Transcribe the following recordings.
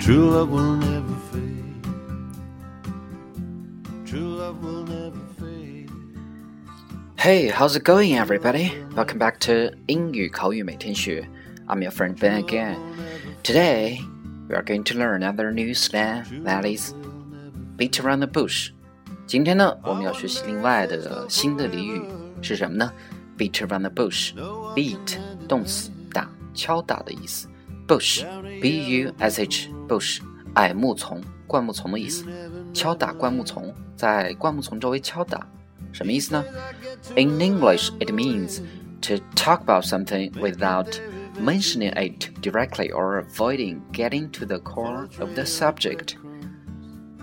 True love will never fade. True love will never fade. Hey, how's it going, everybody? Welcome back to 英语口语每天学. I'm your friend Ben again. Today, we are going to learn another new slang that is beat around the bush. 今天呢，我们要学习另外的新的俚语是什么呢？beat around the bush. Beat 动词打、敲打的意思。bush b u s h bush 矮木丛、灌木丛的意思。敲打灌木丛，在灌木丛周围敲打，什么意思呢？In English, it means to talk about something without mentioning it directly or avoiding getting to the core of the subject.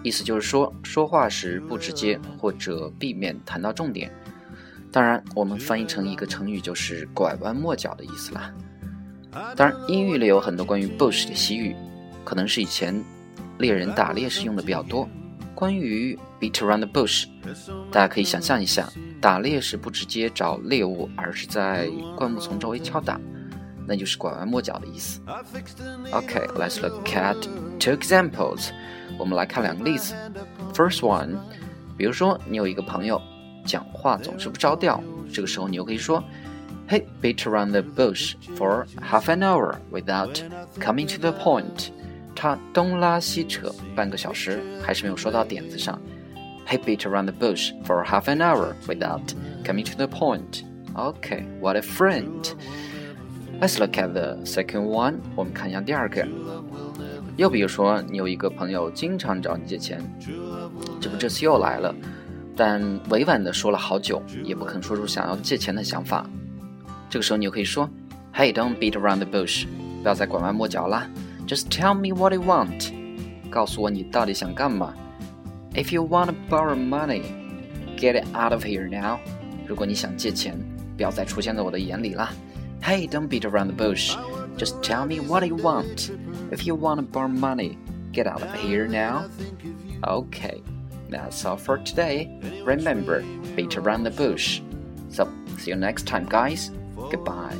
意思就是说，说话时不直接，或者避免谈到重点。当然，我们翻译成一个成语就是拐弯抹角的意思啦。当然，英语里有很多关于 bush 的习语，可能是以前猎人打猎时用的比较多。关于 beat around the bush，大家可以想象一下，打猎时不直接找猎物，而是在灌木丛周围敲打，那就是拐弯抹角的意思。OK，let's look at two examples。我们来看两个例子。First one，比如说你有一个朋友讲话总是不着调，这个时候你就可以说，He beat around the bush for half an hour without coming to the point。 他东拉西扯半个小时，还是没有说到点子上。He beat around the bush for half an hour without coming to the point. Okay, what a friend. Let's look at the second one. 我们看一下第二个。又比如说，你有一个朋友经常找你借钱，这不这次又来了，但委婉的说了好久，也不肯说出想要借钱的想法。这个时候你就可以说，Hey, don't beat around the bush. 不要再拐弯抹角啦。Just tell me what you want. 告诉我你到底想干嘛。If you want to borrow money, get it out of here now. 如果你想借钱，不要再出现在我的眼里啦。Hey, don't beat around the bush. Just tell me what you want. If you want to borrow money, get out of here now. Okay, that's all for today. Remember, beat around the bush. So, see you next time, guys. Goodbye.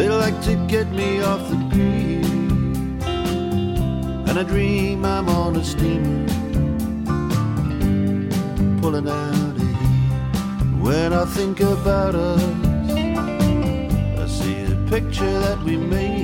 They like to get me off the beat. And I dream I'm on a steamer pulling out of heat. When I think about us, I see the picture that we made.